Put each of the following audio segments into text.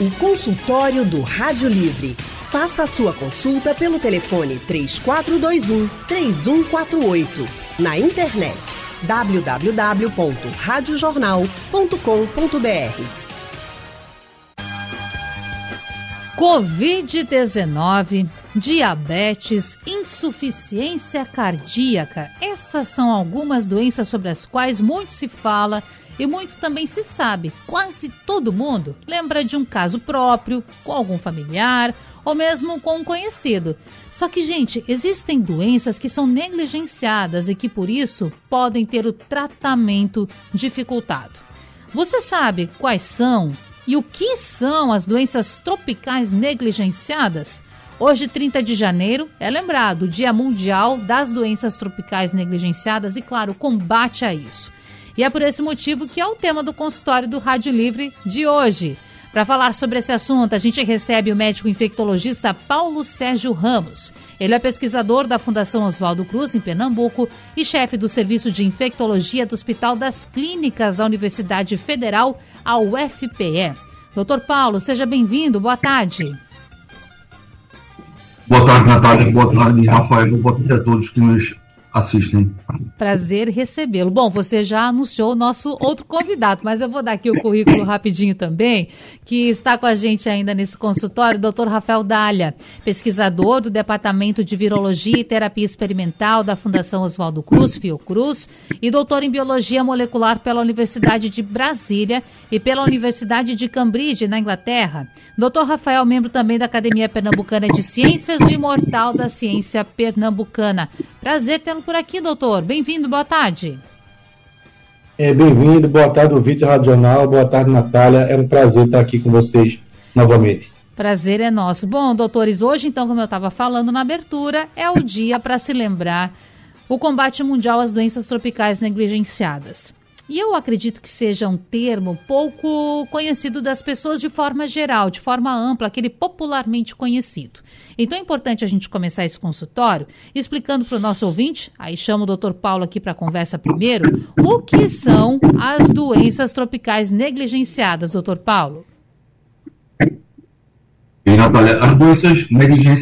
O consultório do Rádio Livre. Faça a sua consulta pelo telefone 3421 3148. Na internet www.radiojornal.com.br. Covid-19, diabetes, insuficiência cardíaca. Essas são algumas doenças sobre as quais muito se fala e muito também se sabe. Quase todo mundo lembra de um caso próprio, com algum familiar ou mesmo com um conhecido. Só que, gente, existem doenças que são negligenciadas e que por isso podem ter o tratamento dificultado. Você sabe quais são e o que são as doenças tropicais negligenciadas? Hoje, 30 de janeiro, é lembrado o Dia Mundial das Doenças Tropicais Negligenciadas e, claro, combate a isso. E é por esse motivo que é o tema do consultório do Rádio Livre de hoje. Para falar sobre esse assunto, a gente recebe o médico infectologista Paulo Sérgio Ramos. Ele é pesquisador da Fundação Oswaldo Cruz, em Pernambuco, e chefe do Serviço de Infectologia do Hospital das Clínicas da Universidade Federal, a UFPE. Doutor Paulo, seja bem-vindo, boa tarde. Boa tarde, Natália. Boa tarde, Rafael. Boa tarde a todos que nos assistem. Prazer recebê-lo. Bom, você já anunciou o nosso outro convidado, mas eu vou dar aqui o currículo rapidinho também, que está com a gente ainda nesse consultório, o doutor Rafael Dália, pesquisador do Departamento de Virologia e Terapia Experimental da Fundação Oswaldo Cruz, Fiocruz, e doutor em Biologia Molecular pela Universidade de Brasília e pela Universidade de Cambridge, na Inglaterra. Doutor Rafael, membro também da Academia Pernambucana de Ciências, o imortal da ciência pernambucana. Prazer tê-lo por aqui, doutor. Bem-vindo, boa tarde. É, Bem-vindo, boa tarde, ouvinte radional, boa tarde, Natália. É um prazer estar aqui com vocês novamente. Prazer é nosso. Bom, doutores, hoje, então, como eu estava falando na abertura, é o dia para se lembrar o combate mundial às doenças tropicais negligenciadas. E eu acredito que seja um termo pouco conhecido das pessoas de forma geral, de forma ampla, aquele popularmente conhecido. Então é importante a gente começar esse consultório explicando para o nosso ouvinte, aí chamo o doutor Paulo aqui para a conversa primeiro, o que são as doenças tropicais negligenciadas, doutor Paulo? E, Natália, as doenças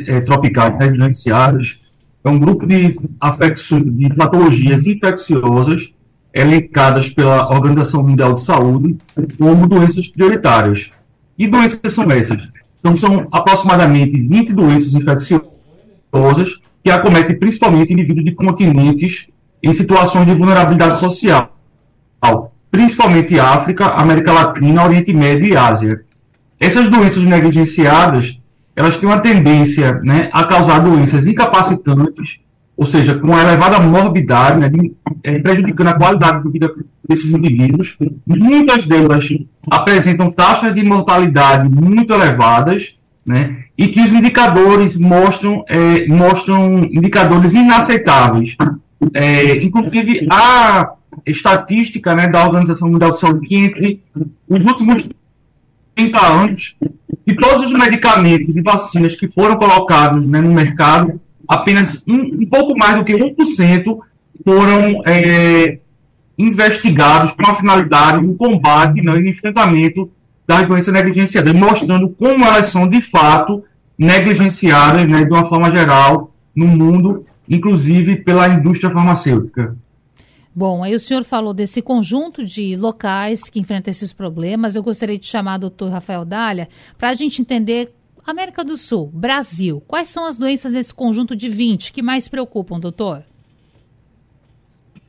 eh, tropicais negligenciadas é um grupo de, de patologias infecciosas elencadas pela Organização Mundial de Saúde como doenças prioritárias. E doenças são essas? Então, são aproximadamente 20 doenças infecciosas que acometem principalmente indivíduos de continentes em situações de vulnerabilidade social, principalmente África, América Latina, Oriente Médio e Ásia. Essas doenças negligenciadas, elas têm uma tendência né, a causar doenças incapacitantes ou seja, com elevada morbidade, né, é, prejudicando a qualidade de vida desses indivíduos. Muitas delas apresentam taxas de mortalidade muito elevadas, né, e que os indicadores mostram, é, mostram indicadores inaceitáveis. É, inclusive, a estatística né, da Organização Mundial de Saúde que entre os últimos 30 anos, de todos os medicamentos e vacinas que foram colocados né, no mercado, apenas um, um pouco mais do que 1% foram é, investigados com a finalidade do combate né, e enfrentamento das doenças negligenciadas, mostrando como elas são de fato negligenciadas né, de uma forma geral no mundo, inclusive pela indústria farmacêutica. Bom, aí o senhor falou desse conjunto de locais que enfrentam esses problemas. Eu gostaria de chamar o doutor Rafael Dália para a gente entender América do Sul, Brasil, quais são as doenças desse conjunto de 20 que mais preocupam, doutor?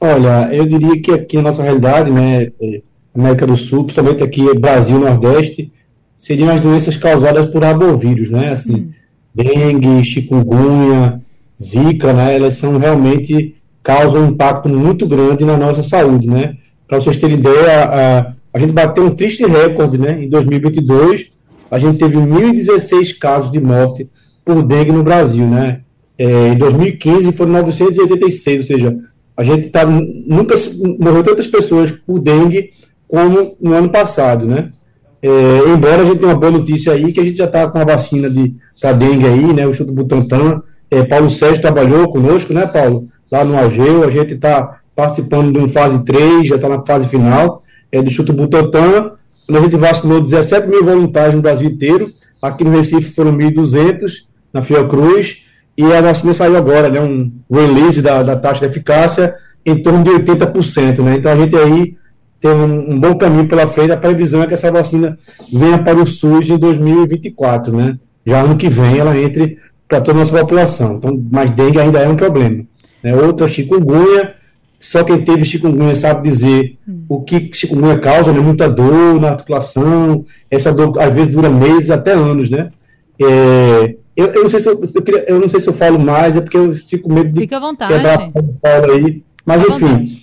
Olha, eu diria que aqui na nossa realidade, né, é, América do Sul, principalmente aqui Brasil, Nordeste, seriam as doenças causadas por arbovírus, né, assim, hum. dengue, chikungunya, zika, né, elas são realmente, causam um impacto muito grande na nossa saúde, né. Para vocês terem ideia, a, a gente bateu um triste recorde, né, em 2022, a gente teve 1.016 casos de morte por dengue no Brasil, né? É, em 2015 foram 986, ou seja, a gente tá, nunca morreu tantas pessoas por dengue como no ano passado, né? É, embora a gente tenha uma boa notícia aí, que a gente já está com a vacina de para dengue aí, né? O Instituto Butantan, é, Paulo Sérgio trabalhou conosco, né, Paulo? Lá no AGEU, a gente está participando de uma fase 3, já está na fase final, é, do Instituto Butantan, a gente vacinou 17 mil voluntários no Brasil inteiro, aqui no Recife foram 1.200, na Fiocruz, e a vacina saiu agora, né, um release da, da taxa de eficácia em torno de 80%, né, então a gente aí tem um, um, bom caminho pela frente, a previsão é que essa vacina venha para o SUS em 2024, né, já ano que vem ela entre para toda a nossa população, então, mas dengue ainda é um problema, né, outra chikungunya, só quem teve chikungunya sabe dizer hum. o que chikungunya causa, né? Muita dor na articulação, essa dor às vezes dura meses, até anos, né? É, eu, eu, não sei se eu, eu, queria, eu, não sei se eu falo mais, é porque eu fico com medo de Fica à vontade. quebrar a aí. Mas Fica enfim,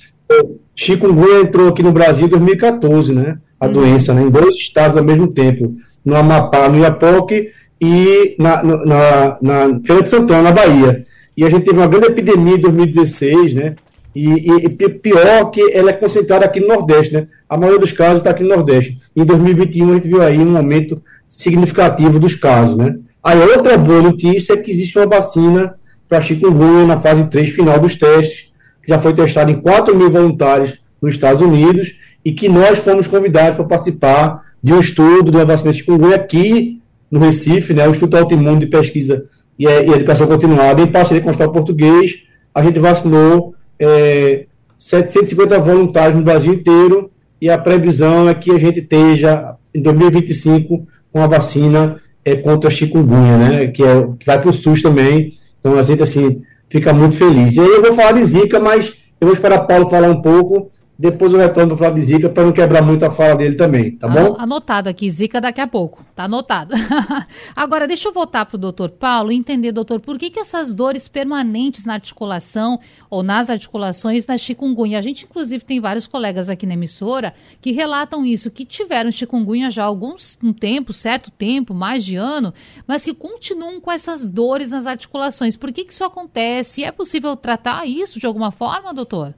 chikungunya entrou aqui no Brasil em 2014, né? A hum. doença, né? Em dois estados ao mesmo tempo, no Amapá, no Iapoque e na, na, na Feira de Santana, na Bahia. E a gente teve uma grande epidemia em 2016, né? E, e, pior que ela é concentrada aqui no Nordeste, né? A maioria dos casos está aqui no Nordeste. Em 2021 a gente viu aí um aumento significativo dos casos, né? Aí outra boa notícia é que existe uma vacina para chikungunya na fase 3 final dos testes, que já foi testada em 4 mil voluntários nos Estados Unidos e que nós fomos convidados para participar de um estudo de uma vacina de chikungunya aqui no Recife, né? O Instituto Autoimune de Pesquisa e, e Educação Continuada, em parceria com o Estado Português, a gente vacinou é, 750 voluntários no Brasil inteiro e a previsão é que a gente esteja em 2025 com a vacina é, contra a chikungunya, né, que, é, que vai para o SUS também. Então a gente assim fica muito feliz. E aí eu vou falar de Zika, mas eu vou esperar Paulo falar um pouco depois eu retorno para falar de Zika para não quebrar muito a fala dele também, tá bom? Anotado aqui, Zika daqui a pouco, tá anotado. Agora, deixa eu voltar para o doutor Paulo e entender, doutor, por que, que essas dores permanentes na articulação ou nas articulações da chikungunya? A gente, inclusive, tem vários colegas aqui na emissora que relatam isso, que tiveram chikungunya já há alguns um tempo, certo tempo, mais de ano, mas que continuam com essas dores nas articulações. Por que, que isso acontece? É possível tratar isso de alguma forma, doutor?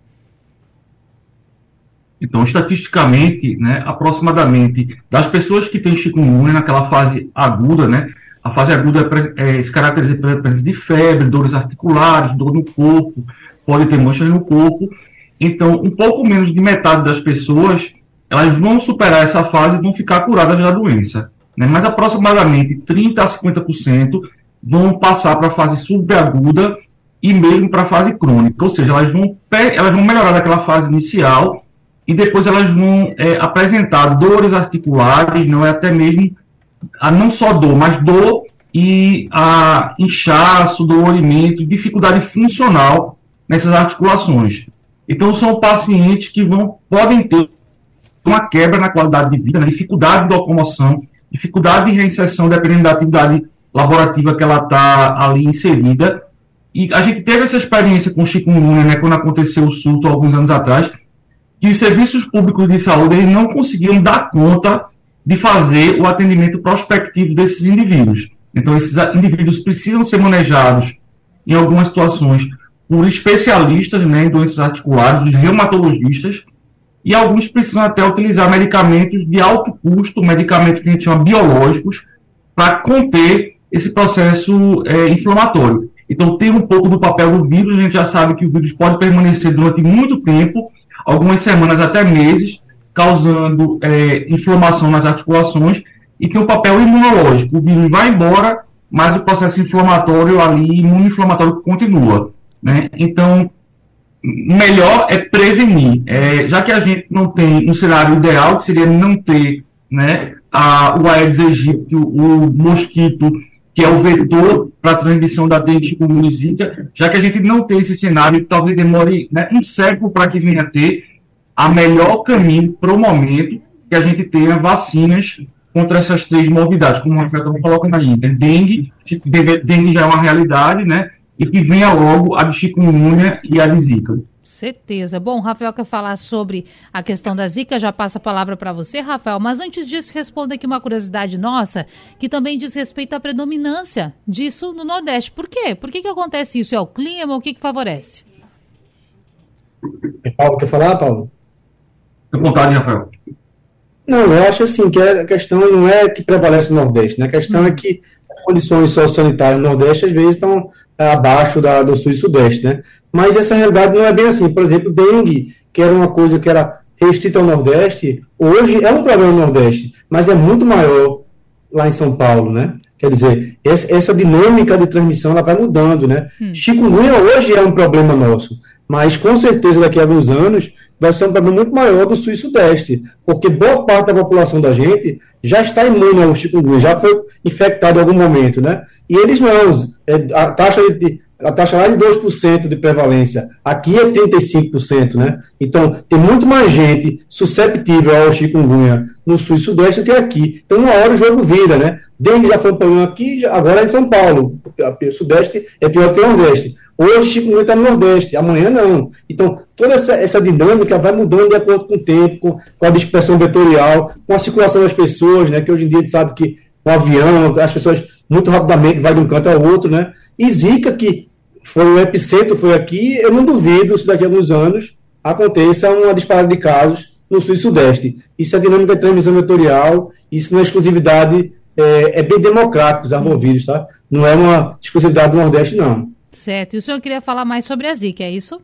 Então, estatisticamente, né, aproximadamente das pessoas que têm chikungunya naquela fase aguda, né, a fase aguda é, se caracteriza pela presença de febre, dores articulares, dor no corpo, pode ter manchas no corpo. Então, um pouco menos de metade das pessoas, elas vão superar essa fase e vão ficar curadas da doença. Né? Mas aproximadamente 30% a 50% vão passar para a fase subaguda e mesmo para a fase crônica. Ou seja, elas vão, elas vão melhorar daquela fase inicial e depois elas vão é, apresentar dores articulares, não é até mesmo a não só dor, mas dor e a inchaço, dolorimento, dificuldade funcional nessas articulações. Então são pacientes que vão podem ter uma quebra na qualidade de vida, né, dificuldade de locomoção, dificuldade de reinserção dependendo da atividade laborativa que ela está ali inserida. E a gente teve essa experiência com chikungunya, né, quando aconteceu o surto alguns anos atrás, que os serviços públicos de saúde eles não conseguiam dar conta de fazer o atendimento prospectivo desses indivíduos. Então, esses indivíduos precisam ser manejados, em algumas situações, por especialistas né, em doenças articulares, os reumatologistas, e alguns precisam até utilizar medicamentos de alto custo, medicamentos que a gente chama biológicos, para conter esse processo é, inflamatório. Então, tem um pouco do papel do vírus, a gente já sabe que o vírus pode permanecer durante muito tempo algumas semanas até meses, causando é, inflamação nas articulações e tem um papel imunológico. O vírus vai embora, mas o processo inflamatório ali, imunoinflamatório continua. Né? Então, melhor é prevenir. É, já que a gente não tem um cenário ideal, que seria não ter né, a, o Aedes aegypti, o mosquito, que é o vetor para a transmissão da dengue com zika, já que a gente não tem esse cenário, talvez demore né, um século para que venha a ter a melhor caminho para o momento que a gente tenha vacinas contra essas três morbidades, como o Rafael coloca aí, né? dengue, dengue já é uma realidade, né, e que venha logo a chikungunya e a zika. Certeza. Bom, Rafael quer falar sobre a questão da Zika, já passa a palavra para você, Rafael. Mas antes disso, responda aqui uma curiosidade nossa, que também diz respeito à predominância disso no Nordeste. Por quê? Por que, que acontece isso? É o clima? O que, que favorece? Paulo, quer falar, Paulo? Fique vontade, Rafael. Não, eu acho assim que a questão não é que prevalece no Nordeste, né? A questão hum. é que as condições sociossanitárias no Nordeste às vezes estão abaixo da, do Sul e Sudeste, né? Mas essa realidade não é bem assim. Por exemplo, dengue, que era uma coisa que era restrito ao Nordeste, hoje é um problema no Nordeste, mas é muito maior lá em São Paulo, né? Quer dizer, essa, essa dinâmica de transmissão ela vai mudando, né? Hum. Chikungunya hoje é um problema nosso, mas com certeza daqui a alguns anos vai ser um problema muito maior do sul e sudeste, porque boa parte da população da gente já está imune ao chikungunya, já foi infectado em algum momento, né? E eles não. É, a taxa de, a taxa lá de 2% de prevalência, aqui é 35%, né? Então, tem muito mais gente susceptível ao chikungunya no sul e sudeste do que aqui. Então, uma hora o jogo vira, né? Dengue já foi um problema aqui, agora é em São Paulo. O sudeste é pior que o nordeste. Hoje chikungunya está no nordeste, amanhã não. Então, toda essa, essa dinâmica vai mudando de acordo com o tempo, com, com a dispersão vetorial, com a circulação das pessoas, né? Que hoje em dia a gente sabe que o avião, as pessoas muito rapidamente vai de um canto ao outro, né? E Zika, que foi o epicentro, foi aqui, eu não duvido se daqui a alguns anos aconteça uma disparada de casos no sul e sudeste. Isso é dinâmica de transmissão vetorial, isso não é exclusividade, é, é bem democrático os arbovídeos, tá? Não é uma exclusividade do Nordeste, não. Certo. E o senhor queria falar mais sobre a Zika, é isso?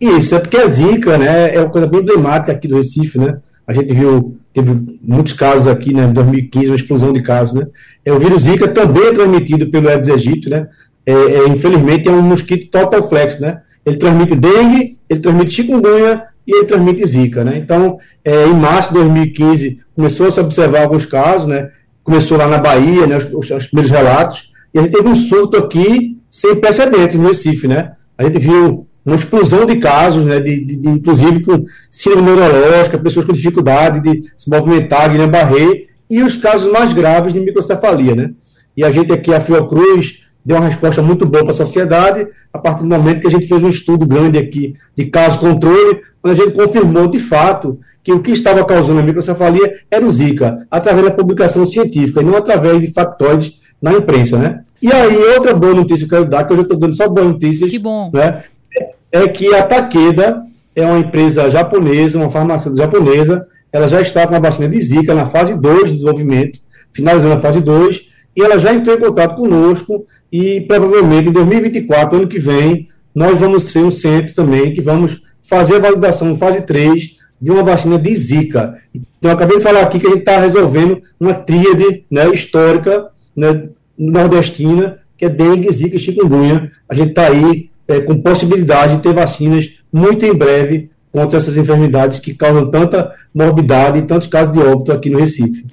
Isso, é porque a Zika, né, é uma coisa bem emblemática aqui do Recife, né? A gente viu, teve muitos casos aqui, né, em 2015, uma explosão de casos, né? É, o vírus Zika também é transmitido pelo Aedes aegypti, né? É, é, infelizmente, é um mosquito total flex, né? Ele transmite dengue, ele transmite chikungunya e ele transmite zika, né? Então, é, em março de 2015, começou a se observar alguns casos, né? Começou lá na Bahia, né? Os, os, os primeiros relatos, e a gente teve um surto aqui sem precedentes no Recife, né? A gente viu uma explosão de casos, né, de, de, de inclusive com síndrome neurológica, pessoas com dificuldade de se movimentar, Guilherme Barré, e os casos mais graves de microcefalia, né? E a gente aqui, a Fiocruz, deu uma resposta muito boa para a sociedade, a partir do momento que a gente fez um estudo grande aqui de caso controle, onde a gente confirmou de fato que o que estava causando a microcefalia era o Zika, através da publicação científica, e não através de factóides na imprensa, né? E aí, outra boa notícia que eu quero dar, que eu já estou dando só boas notícias, que bom. Né, é que a Takeda é uma empresa japonesa, uma farmacêutica japonesa, ela já está com a vacina de Zika na fase 2 de desenvolvimento, finalizando a fase 2, e ela já entrou em contato conosco e provavelmente em 2024, ano que vem, nós vamos ser um centro também que vamos fazer a validação fase 3 de uma vacina de Zika. Então, acabei de falar aqui que a gente está resolvendo uma tríade né, histórica né, nordestina, que é dengue, Zika e chikungunya. A gente está aí é, com possibilidade de ter vacinas muito em breve contra essas enfermidades que causam tanta morbidade e tantos casos de óbito aqui no Recife.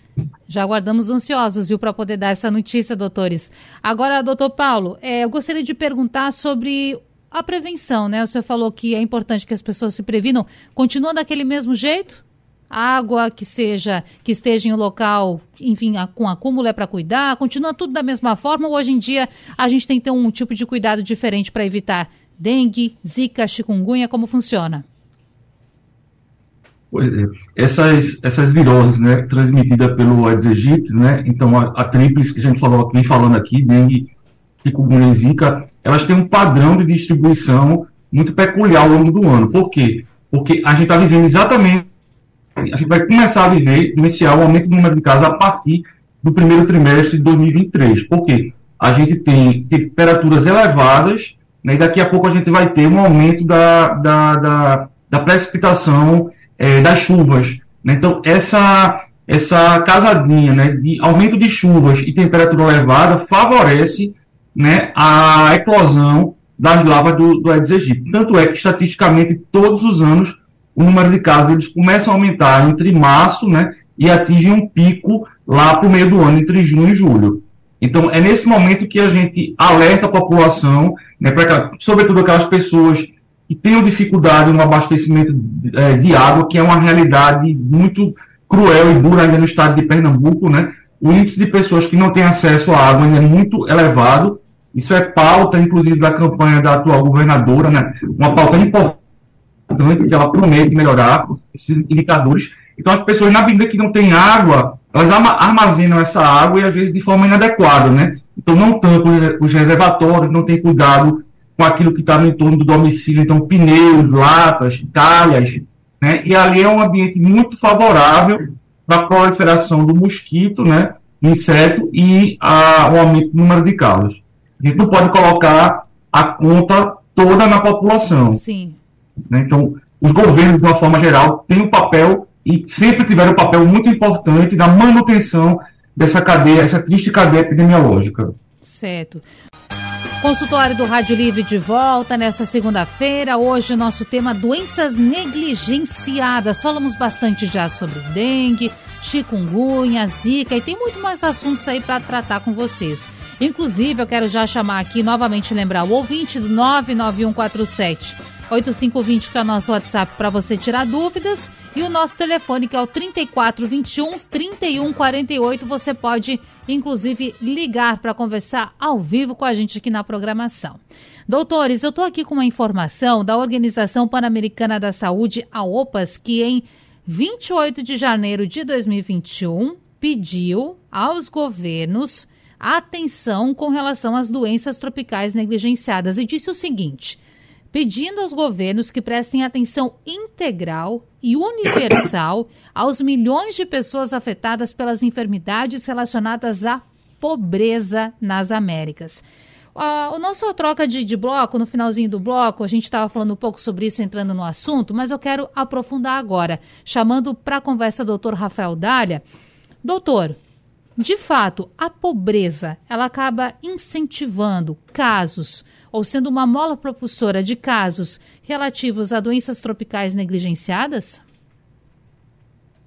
Já aguardamos ansiosos, viu, para poder dar essa notícia, doutores. Agora, doutor Paulo, é, eu gostaria de perguntar sobre a prevenção, né? O senhor falou que é importante que as pessoas se previnam. Continua daquele mesmo jeito? água que seja que esteja em um local, enfim, com acúmulo é para cuidar? Continua tudo da mesma forma ou hoje em dia a gente tem que ter um tipo de cuidado diferente para evitar dengue, zika, chikungunya? Como funciona? É, essas, essas viroses, né, transmitidas pelo Aedes aegypti, né, então a, a tríplice que a gente falou, vem falando aqui, dengue, chikungunya e zika, elas têm um padrão de distribuição muito peculiar ao longo do ano. Por quê? Porque a gente está vivendo exatamente, a gente vai começar a viver, iniciar o aumento do número de casos a partir do primeiro trimestre de 2023. Por quê? A gente tem temperaturas elevadas, né, e daqui a pouco a gente vai ter um aumento da, da, da, da precipitação é, das chuvas. Né? Então, essa, essa casadinha né, de aumento de chuvas e temperatura elevada favorece né, a eclosão das lavas do, do Aedes aegypti. Tanto é que, estatisticamente, todos os anos, o número de casos eles começam a aumentar entre março né, e atingem um pico lá para o meio do ano, entre junho e julho. Então, é nesse momento que a gente alerta a população, né, pra, sobretudo aquelas pessoas que tenham dificuldade no abastecimento é, de água, que é uma realidade muito cruel e dura ainda no estado de Pernambuco, né? O índice de pessoas que não têm acesso à água ainda é muito elevado. Isso é pauta, inclusive, da campanha da atual governadora, né? Uma pauta importante, que ela promete melhorar esses indicadores. Então, as pessoas, na medida que não têm água, elas armazenam essa água e, às vezes, de forma inadequada, né? Então, não tampam os reservatórios, não têm cuidado com aquilo que está no entorno do domicílio, então pneus, latas, calhas, né? E ali é um ambiente muito favorável para a proliferação do mosquito, né? Inseto e a, o aumento do número de casos. A gente não pode colocar a conta toda na população. Sim. Né? Então, os governos, de uma forma geral, têm um papel e sempre tiveram um papel muito importante na manutenção dessa cadeia, essa triste cadeia epidemiológica. Certo. Consultório do Rádio Livre de volta nessa segunda-feira. Hoje o nosso tema doenças negligenciadas. Falamos bastante já sobre dengue, chikungunya, zika e tem muito mais assuntos aí para tratar com vocês. Inclusive, eu quero já chamar aqui novamente lembrar o ouvinte do 99147 8520 que é o nosso WhatsApp para você tirar dúvidas e o nosso telefone que é o 3421 3148. Você pode inclusive ligar para conversar ao vivo com a gente aqui na programação. Doutores, eu estou aqui com uma informação da Organização Pan-Americana da Saúde, a OPAS, que em 28 de janeiro de 2021 pediu aos governos atenção com relação às doenças tropicais negligenciadas e disse o seguinte: pedindo aos governos que prestem atenção integral e universal aos milhões de pessoas afetadas pelas enfermidades relacionadas à pobreza nas Américas. Uh, o nosso troca de, de, bloco, no finalzinho do bloco, a gente estava falando um pouco sobre isso, entrando no assunto, mas eu quero aprofundar agora, chamando para a conversa o doutor Rafael Dália. Doutor, de fato, a pobreza ela acaba incentivando casos ou sendo uma mola propulsora de casos relativos a doenças tropicais negligenciadas?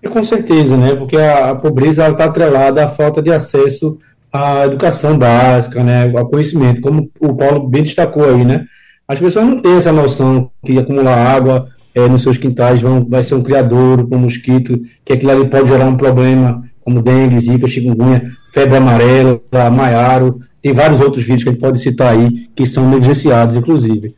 E com certeza, né? Porque a, a pobreza está atrelada à falta de acesso à educação básica, né? Ao conhecimento, como o Paulo bem destacou aí, né? As pessoas não têm essa noção que acumular água é, nos seus quintais vão, vai ser um criador, um mosquito, que aquilo ali pode gerar um problema, como dengue, zika, chikungunya, febre amarela, maiaro, tem vários outros vídeos que a gente pode citar aí, que são negligenciados, inclusive.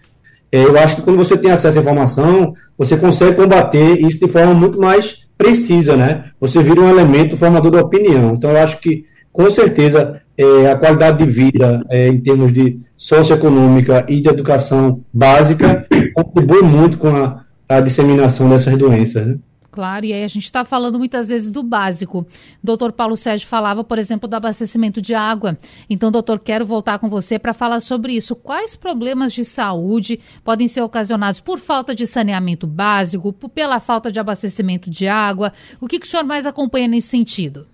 É, eu acho que quando você tem acesso à informação, você consegue combater isso de forma muito mais precisa, né? Você vira um elemento formador da opinião. Então, eu acho que, com certeza, é, a qualidade de vida, é, em termos de socioeconômica e de educação básica, contribui muito com a, a disseminação dessas doenças, né? Claro, e aí a gente está falando muitas vezes do básico. Doutor Paulo Sérgio falava, por exemplo, do abastecimento de água. Então, doutor, quero voltar com você para falar sobre isso. Quais problemas de saúde podem ser ocasionados por falta de saneamento básico, pela falta de abastecimento de água? O que, que o senhor mais acompanha nesse sentido?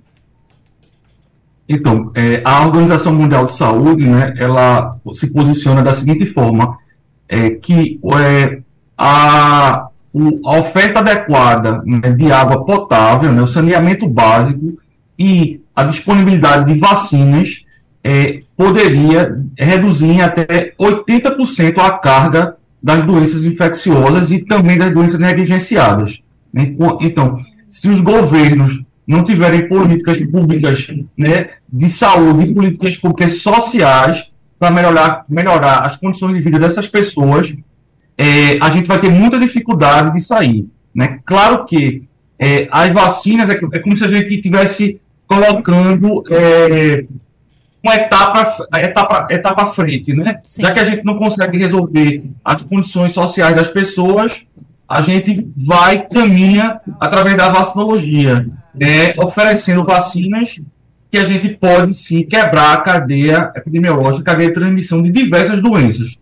Então, é, a Organização Mundial de Saúde, né, ela se posiciona da seguinte forma, é, que é, a a oferta adequada né, de água potável, né, o saneamento básico e a disponibilidade de vacinas é, poderia reduzir em até 80% a carga das doenças infecciosas e também das doenças negligenciadas. Né. Então, se os governos não tiverem políticas públicas né, de saúde, políticas públicas sociais para melhorar, melhorar as condições de vida dessas pessoas, é, a gente vai ter muita dificuldade de sair. Né? Claro que é, as vacinas é, é, como se a gente estivesse colocando é, uma etapa, etapa, etapa à frente, né? Já que a gente não consegue resolver as condições sociais das pessoas, a gente vai, caminha através da vacinologia, é, oferecendo vacinas que a gente pode sim quebrar a cadeia epidemiológica, a cadeia de transmissão de diversas doenças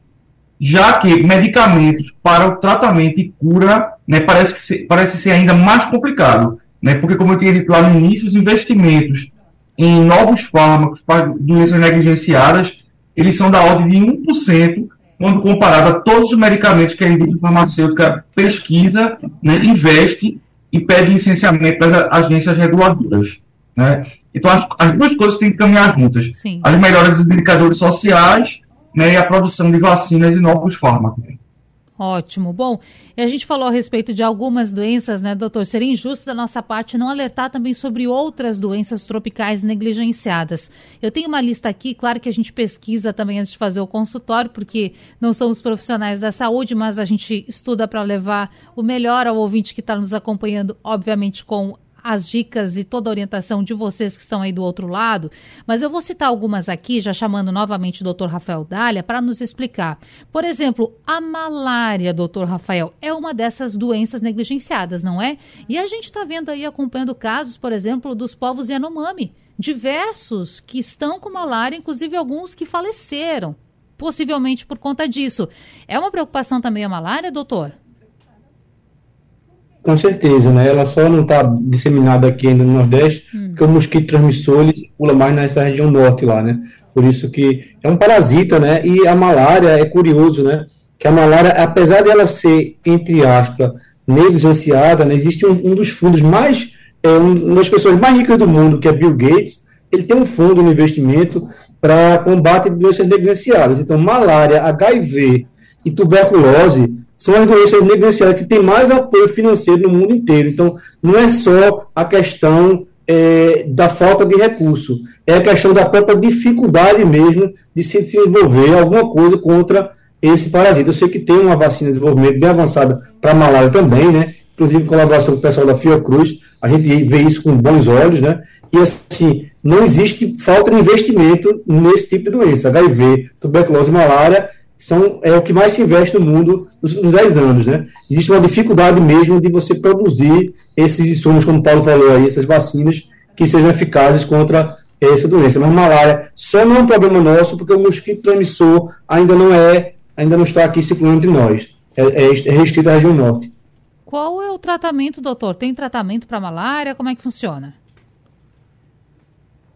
já que medicamentos para o tratamento e cura né, parece, que ser, parece ser ainda mais complicado, né, porque, como eu tinha dito lá no início, os investimentos em novos fármacos para doenças negligenciadas, eles são da ordem de 1%, quando comparado a todos os medicamentos que a indústria farmacêutica pesquisa, né, investe e pede licenciamento das agências reguladoras. Né? Então, as, as duas coisas têm que caminhar juntas. Sim. As melhoras dos indicadores sociais né, e a produção de vacinas e novos fármacos. Ótimo. Bom, a gente falou a respeito de algumas doenças, né, doutor? Seria injusto da nossa parte não alertar também sobre outras doenças tropicais negligenciadas. Eu tenho uma lista aqui, claro que a gente pesquisa também antes de fazer o consultório, porque não somos profissionais da saúde, mas a gente estuda para levar o melhor ao ouvinte que está nos acompanhando, obviamente com as dicas e toda a orientação de vocês que estão aí do outro lado, mas eu vou citar algumas aqui, já chamando novamente o Dr. Rafael Dália, para nos explicar. Por exemplo, a malária, doutor Rafael, é uma dessas doenças negligenciadas, não é? E a gente está vendo aí, acompanhando casos, por exemplo, dos povos Yanomami, diversos que estão com malária, inclusive alguns que faleceram, possivelmente por conta disso. É uma preocupação também a malária, doutor? Com certeza, né? Ela só não está disseminada aqui ainda no Nordeste, hum. porque o mosquito transmissor ele circula mais nessa região norte lá, né? Por isso que é um parasita, né? E a malária é curioso, né? Que a malária, apesar de ela ser, entre aspas, negligenciada, né? existe um, um dos fundos mais, é, uma das pessoas mais ricas do mundo, que é Bill Gates, ele tem um fundo de investimento para combate de doenças negligenciadas. Então, malária, HIV e tuberculose são as doenças negligenciadas que têm mais apoio financeiro no mundo inteiro. Então, não é só a questão é, da falta de recurso, é a questão da própria dificuldade mesmo de se desenvolver alguma coisa contra esse parasita. Eu sei que tem uma vacina de desenvolvimento bem avançada para malária também, né? Inclusive, colaboração com o pessoal da Fiocruz, a gente vê isso com bons olhos, né? E assim, não existe falta de investimento nesse tipo de doença. HIV, tuberculose e malária são, é o que mais se investe no mundo nos, nos 10 anos. Né? Existe uma dificuldade mesmo de você produzir esses insumos, como o Paulo falou aí, essas vacinas que sejam eficazes contra essa doença. Mas malária só não é um problema nosso porque o mosquito transmissor ainda não é, ainda não está aqui circulando entre nós. É, é, é restrito à região norte. Qual é o tratamento, doutor? Tem tratamento para malária? Como é que funciona?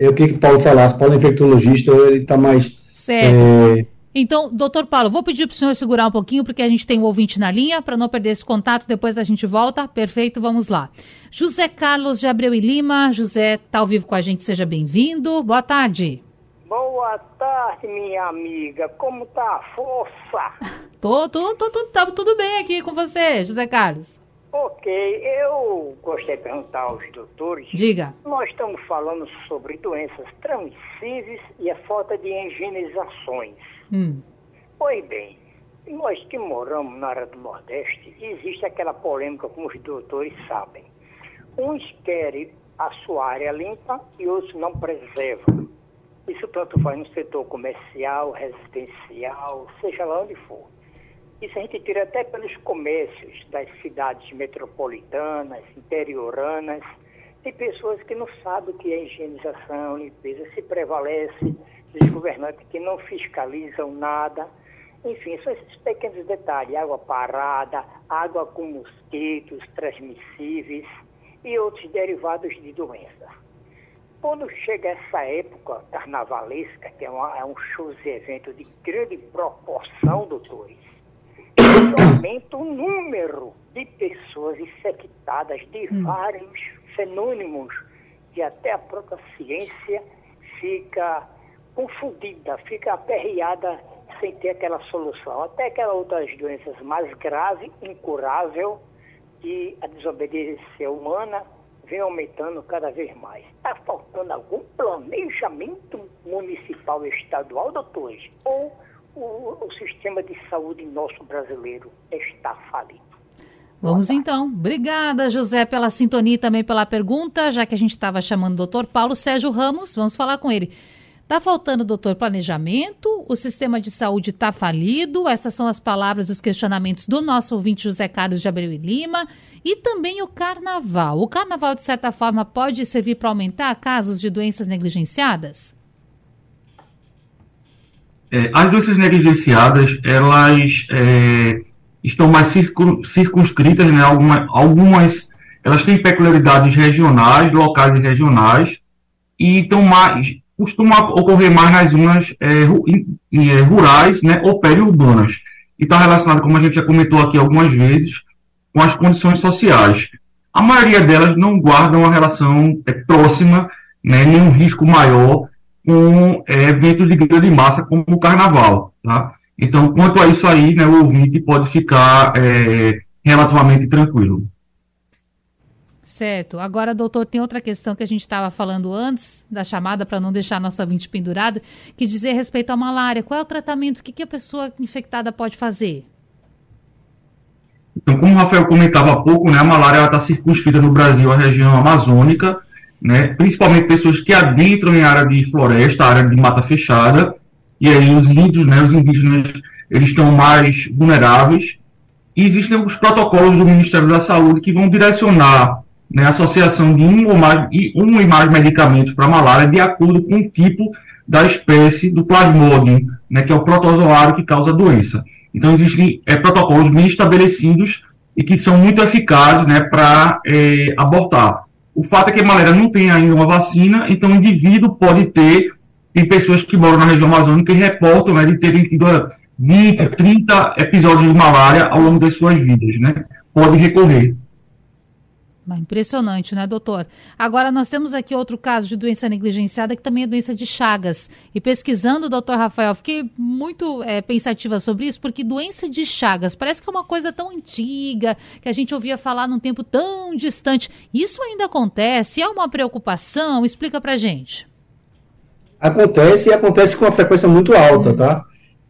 É o que, que Paulo falasse. Paulo é infectologista, ele está mais. Certo. É, então, doutor Paulo, vou pedir para o senhor segurar um pouquinho, porque a gente tem um ouvinte na linha, para não perder esse contato, depois a gente volta. Perfeito, vamos lá. José Carlos de Abreu e Lima, José está ao vivo com a gente, seja bem-vindo. Boa tarde. Boa tarde, minha amiga. Como tá a força? tô, tô, tô, tô, tá tudo bem aqui com você, José Carlos. Ok, eu gostaria de perguntar aos doutores. Diga. Nós estamos falando sobre doenças transmissíveis e a falta de higienizações. Hum. Pois bem, nós que moramos na área do Nordeste, existe aquela polêmica, como os doutores sabem. Uns querem a sua área limpa e outros não preservam. Isso tanto faz no setor comercial, residencial, seja lá onde for. Isso a gente tira até pelos comércios das cidades metropolitanas, interioranas. Tem pessoas que não sabem o que é higienização, limpeza, se prevalece dos governantes que não fiscalizam nada. Enfim, são esses pequenos detalhes, água parada, água com mosquitos transmissíveis e outros derivados de doença. Quando chega essa época carnavalesca, que é, uma, é um show e evento de grande proporção, doutores, aumenta o número de pessoas infectadas de hum. vários fenômenos que até a própria ciência fica confundida, fica aperreada sem ter aquela solução. Até aquelas outras doenças mais graves, incurável, que a desobediência humana vem aumentando cada vez mais. Está faltando algum planejamento municipal e estadual, doutores? Ou o, o sistema de saúde nosso brasileiro está falido? Vamos então. Obrigada, José, pela sintonia e também pela pergunta. Já que a gente estava chamando o doutor Paulo Sérgio Ramos, vamos falar com ele. Está faltando, doutor, planejamento, o sistema de saúde está falido, essas são as palavras, os questionamentos do nosso ouvinte José Carlos de Abreu e Lima, e também o carnaval. O carnaval, de certa forma, pode servir para aumentar casos de doenças negligenciadas? É, as doenças negligenciadas, elas é, estão mais circunscritas, né? Alguma, algumas, elas têm peculiaridades regionais, locais e regionais, e estão mais costuma ocorrer mais nas zonas é, é, rurais né, ou periurbanas. E está relacionado, como a gente já comentou aqui algumas vezes, com as condições sociais. A maioria delas não guardam uma relação é, próxima, né, nenhum risco maior com é, eventos de grande massa como o carnaval. Tá? Então, quanto a isso aí, né, o ouvinte pode ficar é, relativamente tranquilo. Certo. Agora, doutor, tem outra questão que a gente estava falando antes da chamada, para não deixar nosso ouvinte pendurado, que dizia respeito à malária. Qual é o tratamento? O que, que a pessoa infectada pode fazer? Então, como o Rafael comentava há pouco, né, a malária está circunscrita no Brasil à região amazônica, né, principalmente pessoas que adentram em área de floresta, área de mata fechada, e aí os índios, né, os indígenas, eles estão mais vulneráveis. E existem os protocolos do Ministério da Saúde que vão direcionar né, associação de um ou mais, um e mais medicamentos para malária de acordo com o tipo da espécie do plasmodium, né, que é o protozoário que causa a doença. Então, existem é, protocolos bem estabelecidos e que são muito eficazes né, para é, abortar. O fato é que a malária não tem ainda uma vacina, então o indivíduo pode ter, tem pessoas que moram na região amazônica e reportam né, de terem tido 20, 30 episódios de malária ao longo das suas vidas, né? Pode recorrer. Impressionante, né, doutor? Agora, nós temos aqui outro caso de doença negligenciada, que também é doença de Chagas. E pesquisando, doutor Rafael, fiquei muito é, pensativa sobre isso, porque doença de Chagas parece que é uma coisa tão antiga, que a gente ouvia falar num tempo tão distante. Isso ainda acontece? É uma preocupação? Explica pra gente. Acontece e acontece com uma frequência muito alta, hum. tá?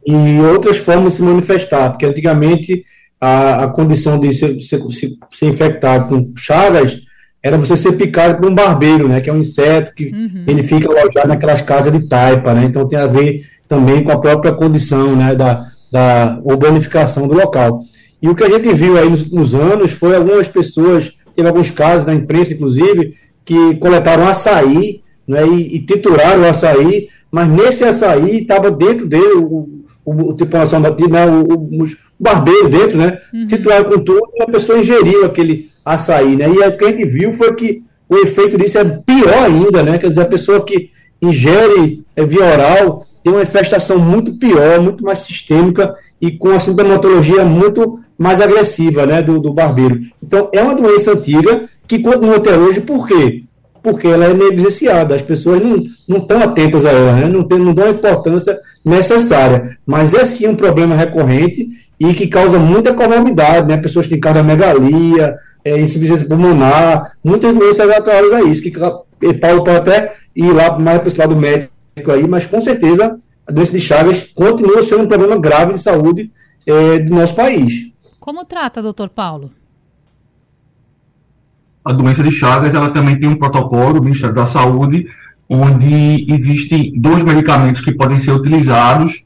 E outras formas de se manifestar, porque antigamente a, a condição de ser, ser, ser, infectado com chagas era você ser picado por um barbeiro, né? Que é um inseto que uhum. ele fica alojado naquelas casas de taipa, né? Então tem a ver também com a própria condição, né? Da, da urbanificação do local. E o que a gente viu aí nos, nos anos foi algumas pessoas, teve alguns casos na imprensa, inclusive, que coletaram açaí né, e, e trituraram o açaí, mas nesse açaí estava dentro dele o, o, o tripulação batida, né, o, o, o, barbeiro dentro, né? Uhum. Titular com tudo, e a pessoa ingeriu aquele açaí, né? E o que a gente viu foi que o efeito disso é pior ainda, né? Quer dizer, a pessoa que ingere é, via oral tem uma infestação muito pior, muito mais sistêmica e com a sintomatologia muito mais agressiva, né? Do, do barbeiro. Então, é uma doença antiga que continua até hoje, por quê? Porque ela é negligenciada, as pessoas não, não estão atentas a ela, né? não, tem, não dão a importância necessária. Mas é sim um problema recorrente e que causa muita comorbidade, né? Pessoas têm cardiomegalia, é, insuficiência pulmonar, muitas doenças atuais a isso, que Paulo pode até ir lá mais para esse lado médico aí, mas com certeza a doença de Chagas continua sendo um problema grave de saúde é, do nosso país. Como trata, doutor Paulo? A doença de Chagas ela também tem um protocolo do Ministério da Saúde, onde existem dois medicamentos que podem ser utilizados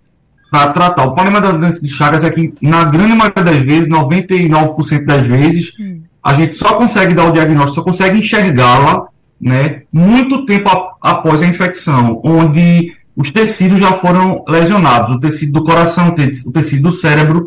para tratar. O problema da doença de Chagas é que, na grande maioria das vezes, 99% das vezes, hum. a gente só consegue dar o diagnóstico, só consegue enxergá-la né, muito tempo a, após a infecção, onde os tecidos já foram lesionados, o tecido do coração, o tecido do cérebro.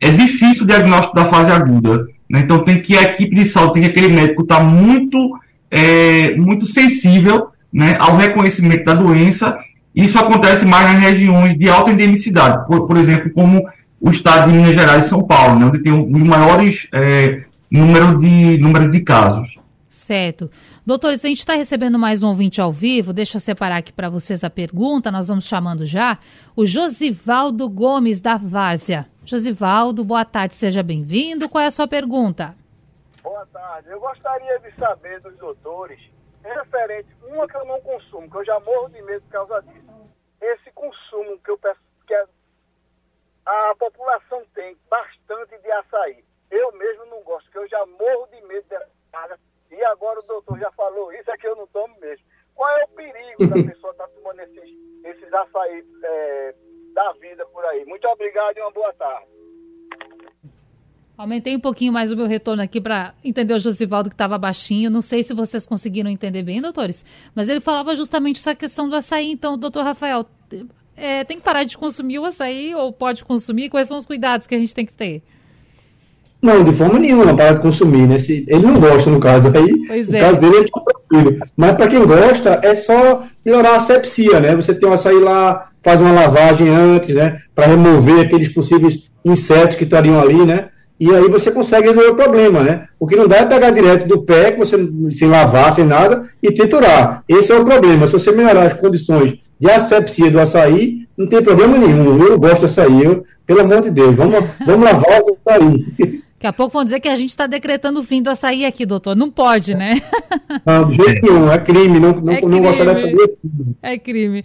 É difícil o diagnóstico da fase aguda. Né? Então tem que a equipe de saúde, tem que aquele médico estar tá muito, é, muito sensível né, ao reconhecimento da doença. Isso acontece mais nas regiões de alta endemicidade, por, por exemplo, como o estado de Minas Gerais e São Paulo, né, onde tem os maiores é, número, de, número de casos. Certo. Doutores, a gente está recebendo mais um ouvinte ao vivo. Deixa eu separar aqui para vocês a pergunta. Nós vamos chamando já o Josivaldo Gomes da Várzea. Josivaldo, boa tarde, seja bem-vindo. Qual é a sua pergunta? Boa tarde. Eu gostaria de saber dos doutores, referente, uma que eu não consumo, que eu já morro de medo por causa disso. Esse consumo que eu peço, que a, a população tem bastante de açaí. Eu mesmo não gosto, que eu já morro de medo dessa e agora o doutor já falou, isso é que eu não tomo mesmo. Qual é o perigo da pessoa estar tá tomando esses, esses açaí é, da vida por aí? Muito obrigado e uma boa tarde. Aumentei um pouquinho mais o meu retorno aqui para entender o Josivaldo que estava baixinho. Não sei se vocês conseguiram entender bem, doutores, mas ele falava justamente essa questão do açaí. Então, doutor Rafael, é, tem que parar de consumir o açaí ou pode consumir? Quais são os cuidados que a gente tem que ter? Não, de forma nenhuma, para de consumir, né? Se, ele não gosta, no caso, aí, pois no é. caso dele, ele tá tranquilo. Mas para quem gosta, é só melhorar a asepsia, né? Você tem um açaí lá, faz uma lavagem antes, né? Para remover aqueles possíveis insetos que estariam ali, né? E aí você consegue resolver o problema, né? O que não dá é pegar direto do pé, você, sem lavar, sem nada, e triturar. Esse é o problema. Se você melhorar as condições de asepsia do açaí, não tem problema nenhum. Eu gosto do açaí, eu, pelo amor de Deus, vamos, vamos lavar o açaí. Daqui a pouco vão dizer que a gente está decretando o fim do açaí aqui, doutor. Não pode, né? Não, de jeito nenhum. É crime. Não, não, é crime. não gostar dessa É crime.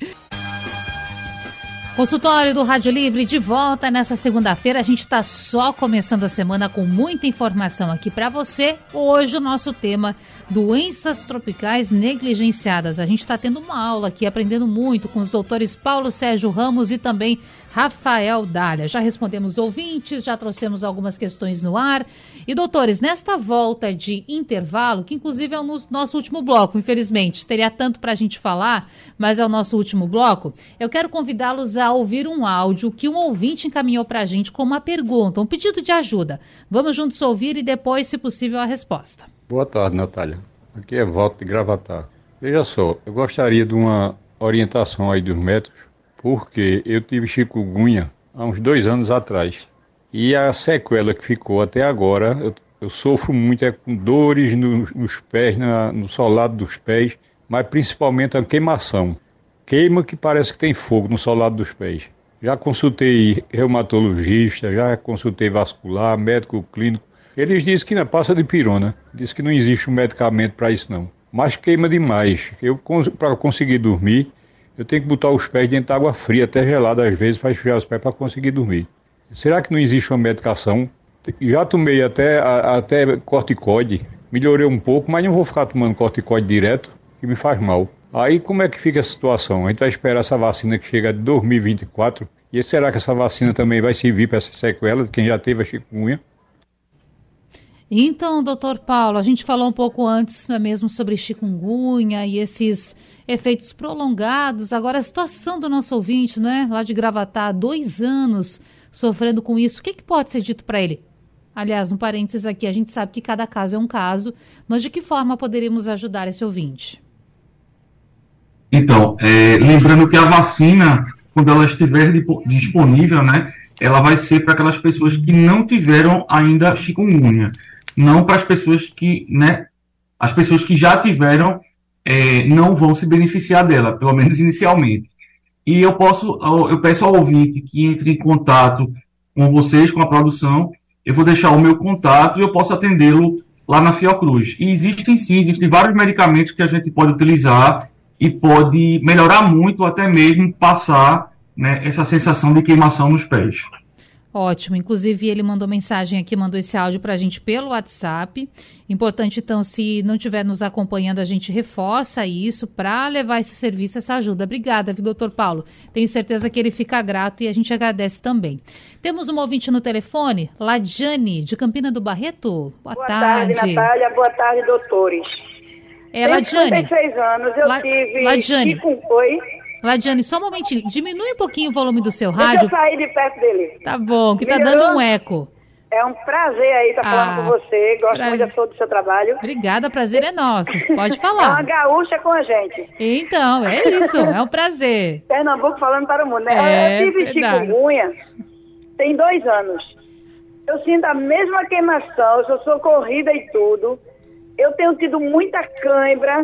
Consultório do Rádio Livre de volta nessa segunda-feira. A gente está só começando a semana com muita informação aqui para você. Hoje o nosso tema doenças tropicais negligenciadas. A gente está tendo uma aula aqui, aprendendo muito com os doutores Paulo Sérgio Ramos e também Rafael Dália. Já respondemos ouvintes, já trouxemos algumas questões no ar. E, doutores, nesta volta de intervalo, que inclusive é o nosso último bloco, infelizmente, teria tanto para a gente falar, mas é o nosso último bloco, eu quero convidá-los a ouvir um áudio que um ouvinte encaminhou para a gente com uma pergunta, um pedido de ajuda. Vamos juntos ouvir e depois, se possível, a resposta. Boa tarde, Natália. Aqui é Volta de Gravatar. Veja só, eu gostaria de uma orientação aí dos médicos porque eu tive chikungunya há uns dois anos atrás. E a sequela que ficou até agora, eu, eu sofro muito é com dores no, nos pés, na, no solado dos pés, mas principalmente a queimação. Queima que parece que tem fogo no solado dos pés. Já consultei reumatologista, já consultei vascular, médico clínico. Eles dizem que não passa de pirona. Diz que não existe um medicamento para isso não. Mas queima demais. Eu para conseguir dormir, eu tenho que botar os pés dentro de água fria, até gelada às vezes, para esfriar os pés para conseguir dormir. Será que não existe uma medicação? Já tomei até, até corticoide, melhorei um pouco, mas não vou ficar tomando corticoide direto, que me faz mal. Aí como é que fica a situação? A gente vai esperar essa vacina que chega de 2024, e será que essa vacina também vai servir para essa sequela de quem já teve a chikungunya? Então, doutor Paulo, a gente falou um pouco antes é mesmo sobre chikungunya e esses efeitos prolongados. Agora, a situação do nosso ouvinte, né, lá de Gravatar, dois anos sofrendo com isso, o que, que pode ser dito para ele? Aliás, um parênteses aqui, a gente sabe que cada caso é um caso, mas de que forma poderíamos ajudar esse ouvinte? Então, é, lembrando que a vacina, quando ela estiver disponível, né, ela vai ser para aquelas pessoas que não tiveram ainda chikungunya não para as pessoas que, né, as pessoas que já tiveram é, não vão se beneficiar dela, pelo menos inicialmente. E eu posso, eu peço ao ouvinte que entre em contato com vocês, com a produção, eu vou deixar o meu contato e eu posso atendê-lo lá na Fiocruz. E existem sim, existem vários medicamentos que a gente pode utilizar e pode melhorar muito, até mesmo passar né, essa sensação de queimação nos pés. Ótimo. Inclusive, ele mandou mensagem aqui, mandou esse áudio para a gente pelo WhatsApp. Importante, então, se não estiver nos acompanhando, a gente reforça isso para levar esse serviço, essa ajuda. Obrigada, viu, doutor Paulo? Tenho certeza que ele fica grato e a gente agradece também. Temos um ouvinte no telefone, Ladiane, de Campina do Barreto. Boa, Boa tarde. tarde, Natália. Boa tarde, doutores. É, Ladiane. Tenho 56 anos, eu La... tive... Ladiane. Oi? Ladiane, só um momentinho. Diminui um pouquinho o volume do seu rádio. Deixa eu sair de perto dele. Tá bom, que tá Melhorou? tá dando um eco. É um prazer aí estar tá falando com ah, você. Gosto prazer. muito do seu trabalho. Obrigada, prazer é nosso. Pode falar. É uma gaúcha com a gente. Então, é isso. É um prazer. Pernambuco falando para o mundo, né? É, eu tive verdade. chikungunya tem dois anos. Eu sinto a mesma queimação, eu sou socorrida e tudo. Eu tenho tido muita cãibra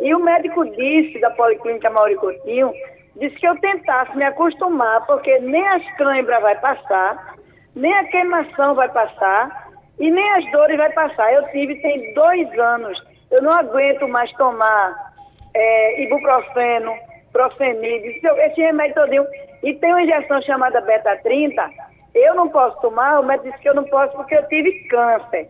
e o médico disse, da Policlínica Mauricotinho, disse que eu tentasse me acostumar, porque nem as câimbras vai passar, nem a queimação vai passar e nem as dores vai passar. Eu tive tem dois anos. Eu não aguento mais tomar é, ibuprofeno, profenil, esse remédio todinho. E tem uma injeção chamada beta-30, eu não posso tomar, o médico disse que eu não posso porque eu tive câncer.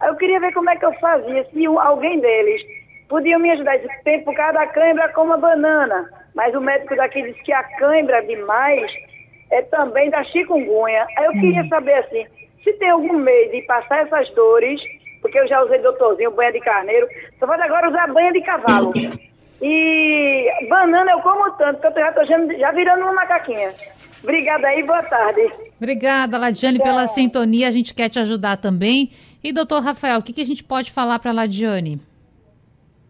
Aí eu queria ver como é que eu fazia, se alguém deles podiam me ajudar. Disse, tem por causa da cãibra como a banana. Mas o médico daqui disse que a cãibra demais é também da chikungunya. Aí eu queria hum. saber assim, se tem algum meio de passar essas dores, porque eu já usei doutorzinho, banha de carneiro, só pode agora usar banha de cavalo. E banana eu como tanto, que eu já tô já virando uma macaquinha. Obrigada aí, boa tarde. Obrigada, Ladiane, pela sintonia. A gente quer te ajudar também. E, doutor Rafael, o que, que a gente pode falar para a Ladiane?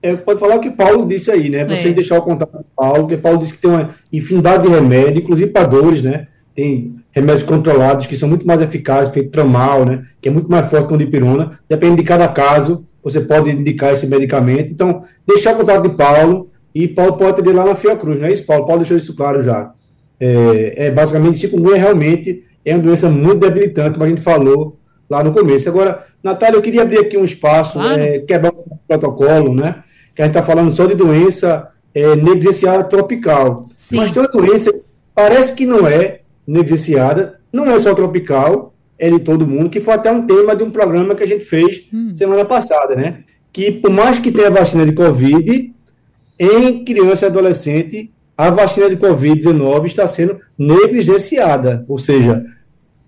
É, pode falar o que Paulo disse aí, né? Você é. deixar o contato com Paulo, porque Paulo disse que tem uma infinidade de remédios, inclusive para dores, né? Tem remédios controlados que são muito mais eficazes, feito tramal, né? Que é muito mais forte que o dipirona. Depende de cada caso, você pode indicar esse medicamento. Então, deixar o contato de Paulo e Paulo pode atender lá na Fiocruz, não é isso, Paulo? Paulo deixou isso claro já. É, é basicamente, chikungunya realmente é uma doença muito debilitante, como a gente falou lá no começo. Agora, Natália, eu queria abrir aqui um espaço, claro. é, quebrar o protocolo, né? Que a gente está falando só de doença é, negligenciada tropical. Sim. Mas tem uma doença, parece que não é negligenciada, não é só tropical, é de todo mundo, que foi até um tema de um programa que a gente fez hum. semana passada, né? que, por mais que tenha vacina de Covid, em criança e adolescente, a vacina de Covid-19 está sendo negligenciada, ou seja,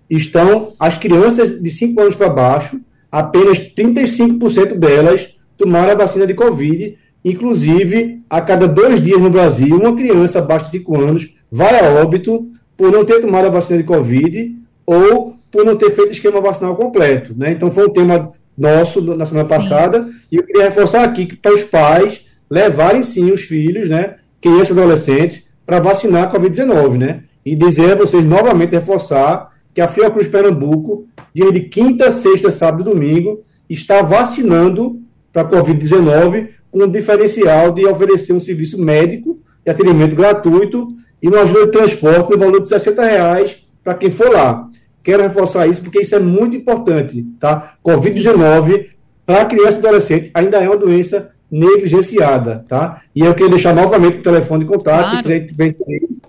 estão as crianças de 5 anos para baixo, apenas 35% delas tomaram a vacina de Covid, inclusive, a cada dois dias no Brasil, uma criança abaixo de 5 anos vai a óbito por não ter tomado a vacina de Covid ou por não ter feito esquema vacinal completo. Né? Então, foi um tema nosso na semana sim. passada, e eu queria reforçar aqui que para os pais levarem sim os filhos, né, crianças e adolescentes, para vacinar a Covid-19, né? E dizer a vocês novamente, reforçar que a Fiocruz Pernambuco, dia de quinta, sexta, sábado e domingo, está vacinando para a Covid-19 com o diferencial de oferecer um serviço médico de atendimento gratuito e uma ajuda de transporte no valor de 60 reais para quem for lá. Quero reforçar isso porque isso é muito importante, tá? Covid-19 para criança e adolescente ainda é uma doença negligenciada, tá? E eu queria deixar novamente o telefone de contato, claro. 323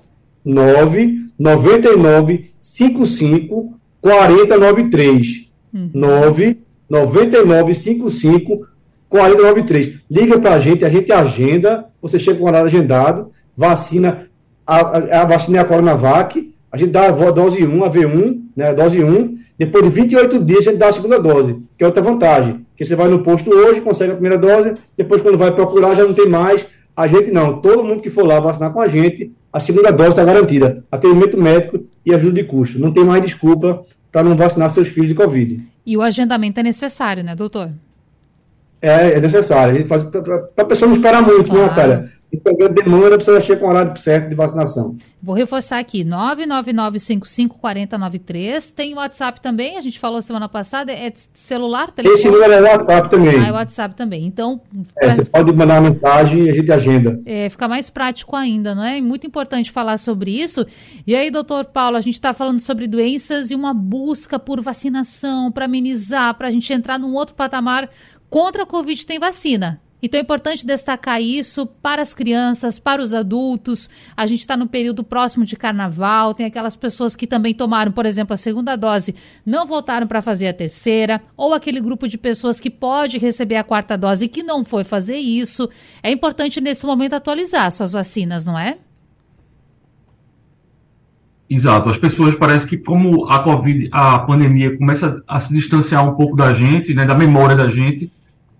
9 99 55 4093. Uhum. 9 99 55 4093. Liga para a gente, a gente agenda, você chega com o horário agendado, vacina, a, a, a vacina é a Coronavac, a gente dá a dose 1, a V1, né, dose 1, depois de 28 dias a gente dá a segunda dose, que é outra vantagem, que você vai no posto hoje, consegue a primeira dose, depois quando vai procurar já não tem mais, a gente não, todo mundo que for lá vacinar com a gente, a segunda dose está garantida, atendimento médico e ajuda de custo, não tem mais desculpa para não vacinar seus filhos de Covid. E o agendamento é necessário, né, doutor? É, é necessário, a gente faz para a pessoa não esperar muito, né, claro. né, Natália? Então, demanda precisa chegar com o horário certo de vacinação. Vou reforçar aqui, 999554093. Tem o WhatsApp também, a gente falou semana passada, é celular, telefone? Esse número é WhatsApp também. Ah, é WhatsApp também. Então... É, pra... Você pode mandar uma mensagem e a gente agenda. É, fica mais prático ainda, não é? Muito importante falar sobre isso. E aí, doutor Paulo, a gente está falando sobre doenças e uma busca por vacinação, para amenizar, para a gente entrar num outro patamar. Contra a Covid tem vacina. Então é importante destacar isso para as crianças, para os adultos. A gente está no período próximo de carnaval, tem aquelas pessoas que também tomaram, por exemplo, a segunda dose, não voltaram para fazer a terceira, ou aquele grupo de pessoas que pode receber a quarta dose e que não foi fazer isso. É importante nesse momento atualizar suas vacinas, não é? Exato. As pessoas parece que como a Covid, a pandemia começa a se distanciar um pouco da gente, né, da memória da gente,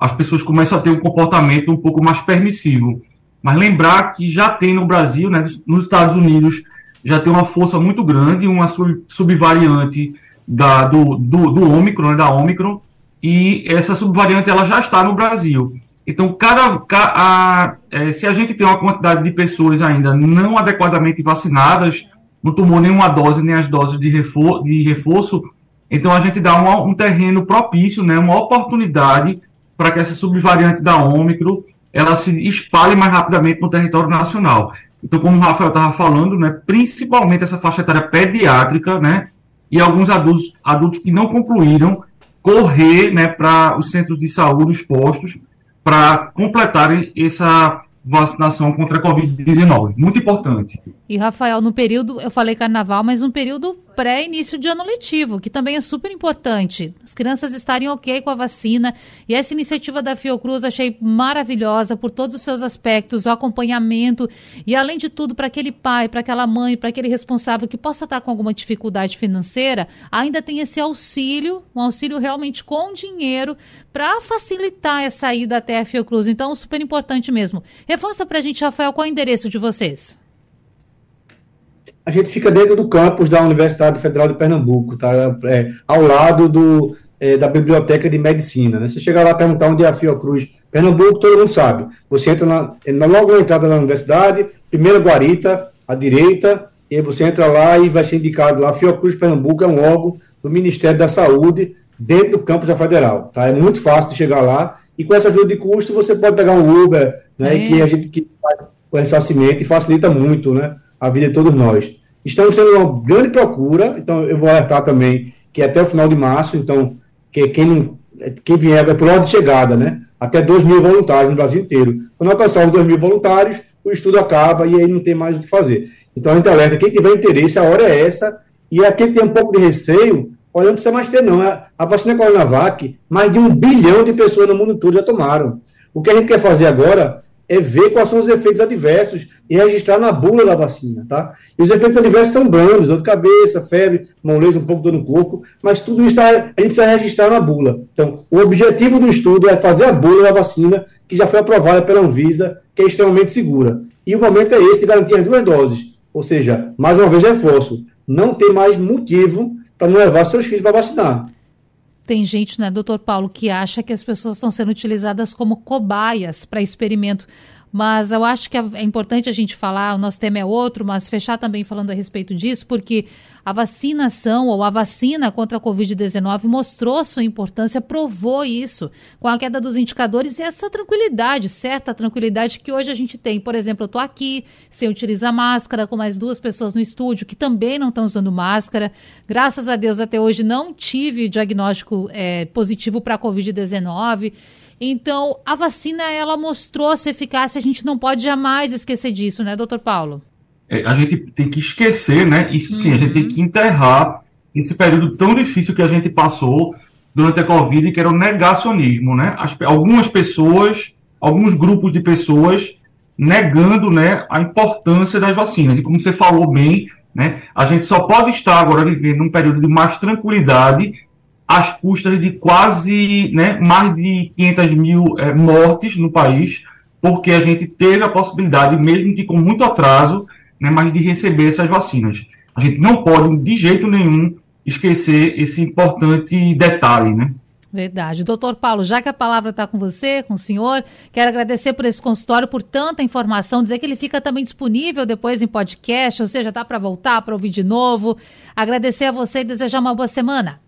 as pessoas começam a ter um comportamento um pouco mais permissivo. Mas lembrar que já tem no Brasil, né, nos Estados Unidos, já tem uma força muito grande, uma subvariante da, do, do, do Ômicron, né, da Ômicron, e essa subvariante ela já está no Brasil. Então, cada, a, é, se a gente tem uma quantidade de pessoas ainda não adequadamente vacinadas, não tomou nenhuma dose, nem as doses de, refor de reforço, então a gente dá um terreno propício, né, uma oportunidade para que essa subvariante da Ômicron ela se espalhe mais rapidamente no território nacional. Então, como o Rafael estava falando, né, principalmente essa faixa etária pediátrica, né, e alguns adultos, adultos que não concluíram, correr né, para os centros de saúde, os postos, para completarem essa vacinação contra a Covid-19. Muito importante. E, Rafael, no período, eu falei carnaval, mas um período pré-início de ano letivo, que também é super importante. As crianças estarem ok com a vacina. E essa iniciativa da Fiocruz achei maravilhosa por todos os seus aspectos, o acompanhamento e, além de tudo, para aquele pai, para aquela mãe, para aquele responsável que possa estar com alguma dificuldade financeira, ainda tem esse auxílio, um auxílio realmente com dinheiro para facilitar essa ida até a Fiocruz. Então, super importante mesmo. Reforça para a gente, Rafael, qual é o endereço de vocês? A gente fica dentro do campus da Universidade Federal de Pernambuco, tá? É, ao lado do, é, da Biblioteca de Medicina. Né? Você chegar lá e perguntar onde é a Fiocruz Pernambuco, todo mundo sabe. Você entra na, na, logo na entrada da universidade, primeira guarita, à direita, e você entra lá e vai ser indicado lá, Fiocruz Pernambuco é um órgão do Ministério da Saúde, dentro do campus da Federal. Tá? É muito fácil de chegar lá, e com essa ajuda de custo, você pode pegar um Uber, né, é. que a gente que faz o ressarcimento e facilita muito, né? A vida de todos nós. Estamos tendo uma grande procura, então eu vou alertar também que até o final de março, então, que quem, quem vier é por ordem de chegada, né? Até 2 mil voluntários no Brasil inteiro. Quando alcançar os 2 mil voluntários, o estudo acaba e aí não tem mais o que fazer. Então a gente alerta, quem tiver interesse, a hora é essa, e aquele que tem um pouco de receio, olha, não precisa mais ter, não. A vacina Coronavac, mais de um bilhão de pessoas no mundo todo já tomaram. O que a gente quer fazer agora é ver quais são os efeitos adversos e registrar na bula da vacina, tá? E os efeitos adversos são brandos, dor de cabeça, febre, moleza, um pouco dor no corpo, mas tudo isso tá, a gente precisa registrar na bula. Então, o objetivo do estudo é fazer a bula da vacina, que já foi aprovada pela Anvisa, que é extremamente segura. E o momento é esse de garantir as duas doses. Ou seja, mais uma vez reforço, não tem mais motivo para não levar seus filhos para vacinar. Tem gente, né, doutor Paulo, que acha que as pessoas estão sendo utilizadas como cobaias para experimento. Mas eu acho que é importante a gente falar, o nosso tema é outro, mas fechar também falando a respeito disso, porque a vacinação ou a vacina contra a Covid-19 mostrou sua importância, provou isso com a queda dos indicadores e essa tranquilidade, certa tranquilidade que hoje a gente tem. Por exemplo, eu estou aqui sem utilizar máscara, com mais duas pessoas no estúdio que também não estão usando máscara. Graças a Deus, até hoje não tive diagnóstico é, positivo para a Covid-19. Então, a vacina, ela mostrou sua eficácia, a gente não pode jamais esquecer disso, né, doutor Paulo? É, a gente tem que esquecer, né? Isso sim, uhum. a gente tem que enterrar esse período tão difícil que a gente passou durante a Covid, que era o negacionismo, né? As, algumas pessoas, alguns grupos de pessoas negando, né, a importância das vacinas. E como você falou bem, né, a gente só pode estar agora vivendo um período de mais tranquilidade às custas de quase né, mais de 500 mil é, mortes no país, porque a gente teve a possibilidade, mesmo que com muito atraso, né, mas de receber essas vacinas. A gente não pode, de jeito nenhum, esquecer esse importante detalhe, né? Verdade. Doutor Paulo, já que a palavra está com você, com o senhor, quero agradecer por esse consultório, por tanta informação, dizer que ele fica também disponível depois em podcast, ou seja, dá para voltar, para ouvir de novo. Agradecer a você e desejar uma boa semana.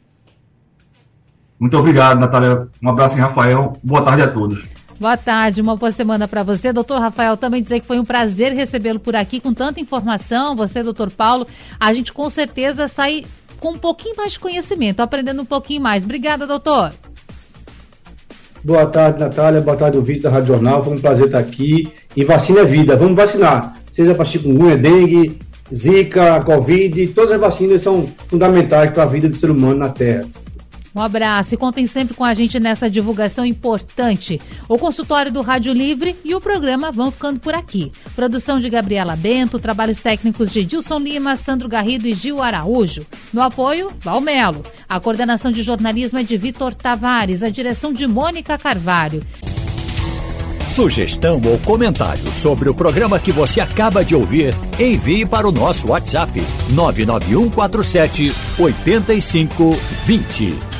Muito obrigado, Natália. Um abraço em Rafael. Boa tarde a todos. Boa tarde, uma boa semana para você. Doutor Rafael, também dizer que foi um prazer recebê-lo por aqui com tanta informação. Você, doutor Paulo, a gente com certeza sai com um pouquinho mais de conhecimento, aprendendo um pouquinho mais. Obrigada, doutor. Boa tarde, Natália. Boa tarde, ouvinte da Rádio Jornal. Foi um prazer estar aqui. E vacina é vida. Vamos vacinar. Seja para chikungunya, dengue, zika, covid. Todas as vacinas são fundamentais para a vida do ser humano na Terra. Um abraço e contem sempre com a gente nessa divulgação importante. O consultório do Rádio Livre e o programa vão ficando por aqui. Produção de Gabriela Bento, trabalhos técnicos de Dilson Lima, Sandro Garrido e Gil Araújo. No apoio, Valmelo. A coordenação de jornalismo é de Vitor Tavares, a direção de Mônica Carvalho. Sugestão ou comentário sobre o programa que você acaba de ouvir, envie para o nosso WhatsApp 99147 8520.